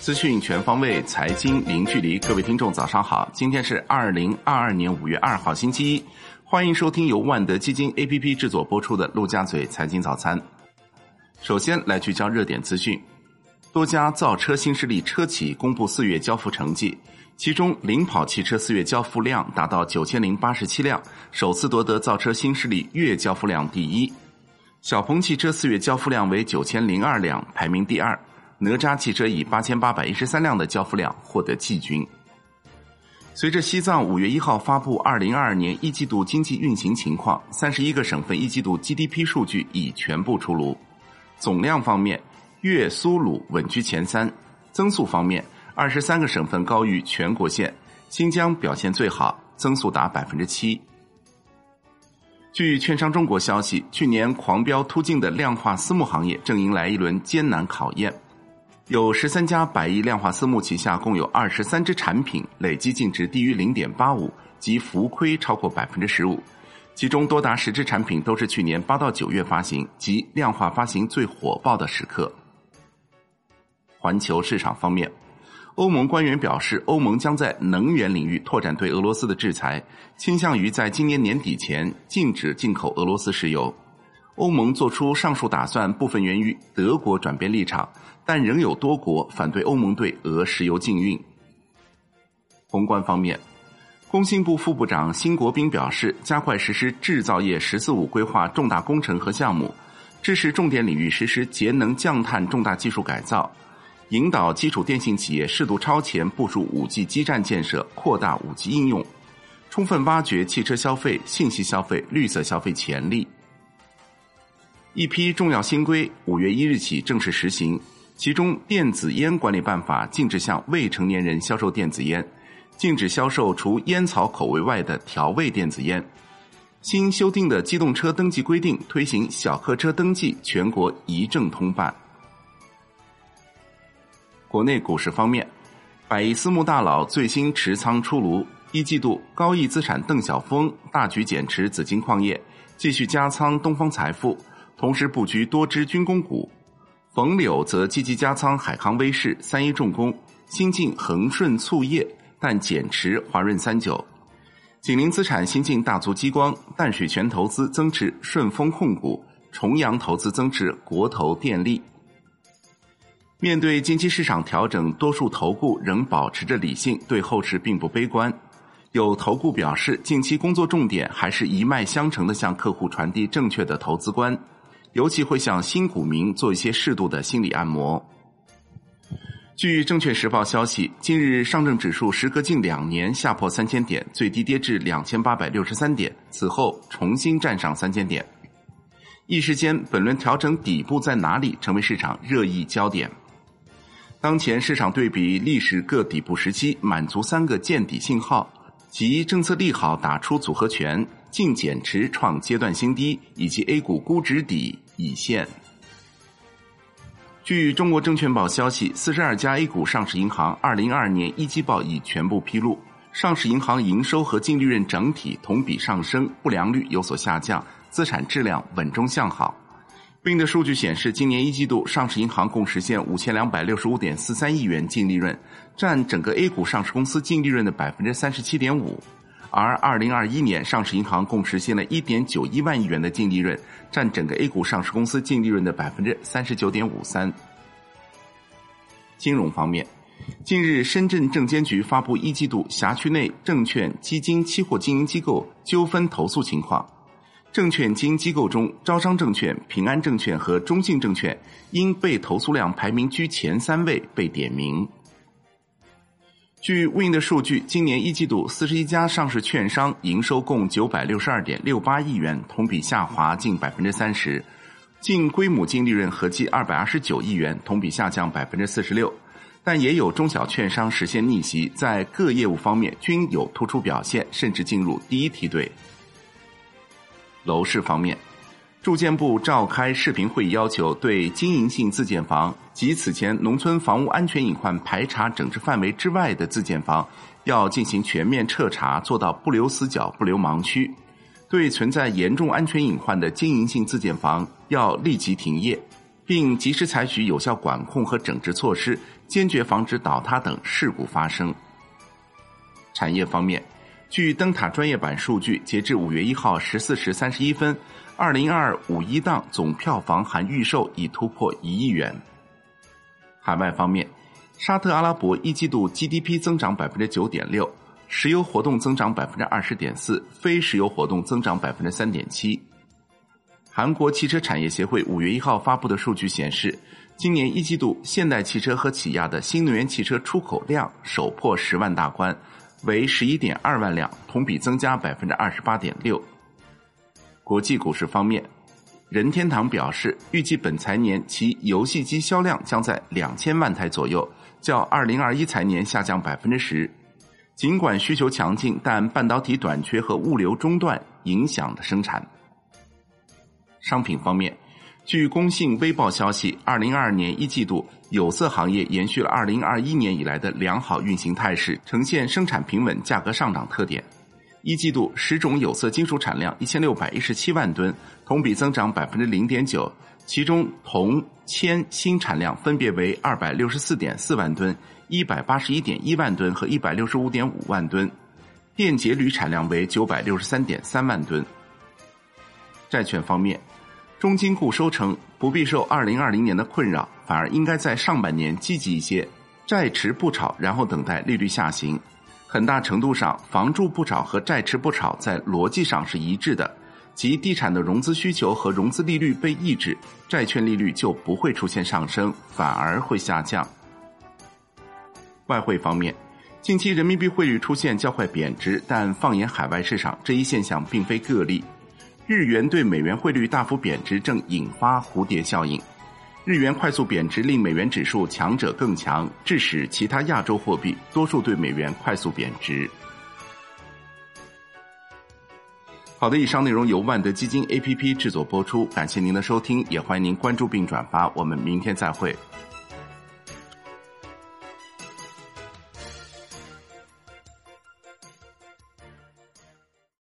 资讯全方位，财经零距离。各位听众，早上好！今天是二零二二年五月二号，星期一。欢迎收听由万德基金 APP 制作播出的《陆家嘴财经早餐》。首先来聚焦热点资讯：多家造车新势力车企公布四月交付成绩，其中领跑汽车四月交付量达到九千零八十七辆，首次夺得造车新势力月交付量第一。小鹏汽车四月交付量为九千零二辆，排名第二。哪吒汽车以八千八百一十三辆的交付量获得季军。随着西藏五月一号发布二零二二年一季度经济运行情况，三十一个省份一季度 GDP 数据已全部出炉。总量方面，粤苏鲁稳居前三；增速方面，二十三个省份高于全国线，新疆表现最好，增速达百分之七。据券商中国消息，去年狂飙突进的量化私募行业正迎来一轮艰难考验。有十三家百亿量化私募旗下，共有二十三只产品累计净值低于零点八五，及浮亏超过百分之十五。其中多达十只产品都是去年八到九月发行，即量化发行最火爆的时刻。环球市场方面，欧盟官员表示，欧盟将在能源领域拓展对俄罗斯的制裁，倾向于在今年年底前禁止进口俄罗斯石油。欧盟做出上述打算，部分源于德国转变立场。但仍有多国反对欧盟对俄石油禁运。宏观方面，工信部副部长辛国斌表示，加快实施制造业“十四五”规划重大工程和项目，支持重点领域实施节能降碳重大技术改造，引导基础电信企业适度超前部署五 G 基站建设，扩大五 G 应用，充分挖掘汽车消费、信息消费、绿色消费潜力。一批重要新规五月一日起正式实行。其中，《电子烟管理办法》禁止向未成年人销售电子烟，禁止销售除烟草口味外的调味电子烟。新修订的机动车登记规定推行小客车登记全国一证通办。国内股市方面，百亿私募大佬最新持仓出炉，一季度高毅资产邓晓峰大举减持紫金矿业，继续加仓东方财富，同时布局多只军工股。冯柳则积极加仓海康威视、三一重工、新进恒顺醋业，但减持华润三九。景林资产新进大族激光，淡水泉投资增持顺丰控股，重阳投资增持国投电力。面对近期市场调整，多数投顾仍保持着理性，对后市并不悲观。有投顾表示，近期工作重点还是一脉相承的向客户传递正确的投资观。尤其会向新股民做一些适度的心理按摩。据证券时报消息，近日上证指数时隔近两年下破三千点，最低跌至两千八百六十三点，此后重新站上三千点。一时间，本轮调整底部在哪里，成为市场热议焦点。当前市场对比历史各底部时期，满足三个见底信号，即政策利好打出组合拳。净减持创阶段新低，以及 A 股估值底已现。据中国证券报消息，四十二家 A 股上市银行二零二二年一季报已全部披露，上市银行营收和净利润整体同比上升，不良率有所下降，资产质量稳中向好。并的数据显示，今年一季度上市银行共实现五千两百六十五点四三亿元净利润，占整个 A 股上市公司净利润的百分之三十七点五。而二零二一年，上市银行共实现了一点九一万亿元的净利润，占整个 A 股上市公司净利润的百分之三十九点五三。金融方面，近日深圳证监局发布一季度辖区内证券基金期货经营机构纠纷投诉情况，证券经营机构中，招商证券、平安证券和中信证券因被投诉量排名居前三位被点名。据 Win 的数据，今年一季度四十一家上市券商营收共九百六十二点六八亿元，同比下滑近百分之三十；净规模净利润合计二百二十九亿元，同比下降百分之四十六。但也有中小券商实现逆袭，在各业务方面均有突出表现，甚至进入第一梯队。楼市方面。住建部召开视频会议，要求对经营性自建房及此前农村房屋安全隐患排查整治范围之外的自建房，要进行全面彻查，做到不留死角、不留盲区。对存在严重安全隐患的经营性自建房，要立即停业。并及时采取有效管控和整治措施，坚决防止倒塌等事故发生。产业方面，据灯塔专业版数据，截至五月一号十四时三十一分，二零二五一档总票房含预售已突破一亿元。海外方面，沙特阿拉伯一季度 GDP 增长百分之九点六，石油活动增长百分之二十点四，非石油活动增长百分之三点七。韩国汽车产业协会五月一号发布的数据显示，今年一季度现代汽车和起亚的新能源汽车出口量首破十万大关，为十一点二万辆，同比增加百分之二十八点六。国际股市方面，任天堂表示，预计本财年其游戏机销量将在两千万台左右，较二零二一财年下降百分之十。尽管需求强劲，但半导体短缺和物流中断影响了生产。商品方面，据工信微报消息，二零二二年一季度有色行业延续了二零二一年以来的良好运行态势，呈现生产平稳、价格上涨特点。一季度十种有色金属产量一千六百一十七万吨，同比增长百分之零点九。其中铜、铅锌产量分别为二百六十四点四万吨、一百八十一点一万吨和一百六十五点五万吨。电解铝产量为九百六十三点三万吨。债券方面。中金固收称，不必受二零二零年的困扰，反而应该在上半年积极一些，债持不炒，然后等待利率下行。很大程度上，房住不炒和债持不炒在逻辑上是一致的，即地产的融资需求和融资利率被抑制，债券利率就不会出现上升，反而会下降。外汇方面，近期人民币汇率出现较快贬值，但放眼海外市场，这一现象并非个例。日元对美元汇率大幅贬值，正引发蝴蝶效应。日元快速贬值，令美元指数强者更强，致使其他亚洲货币多数对美元快速贬值。好的，以上内容由万德基金 A P P 制作播出，感谢您的收听，也欢迎您关注并转发。我们明天再会。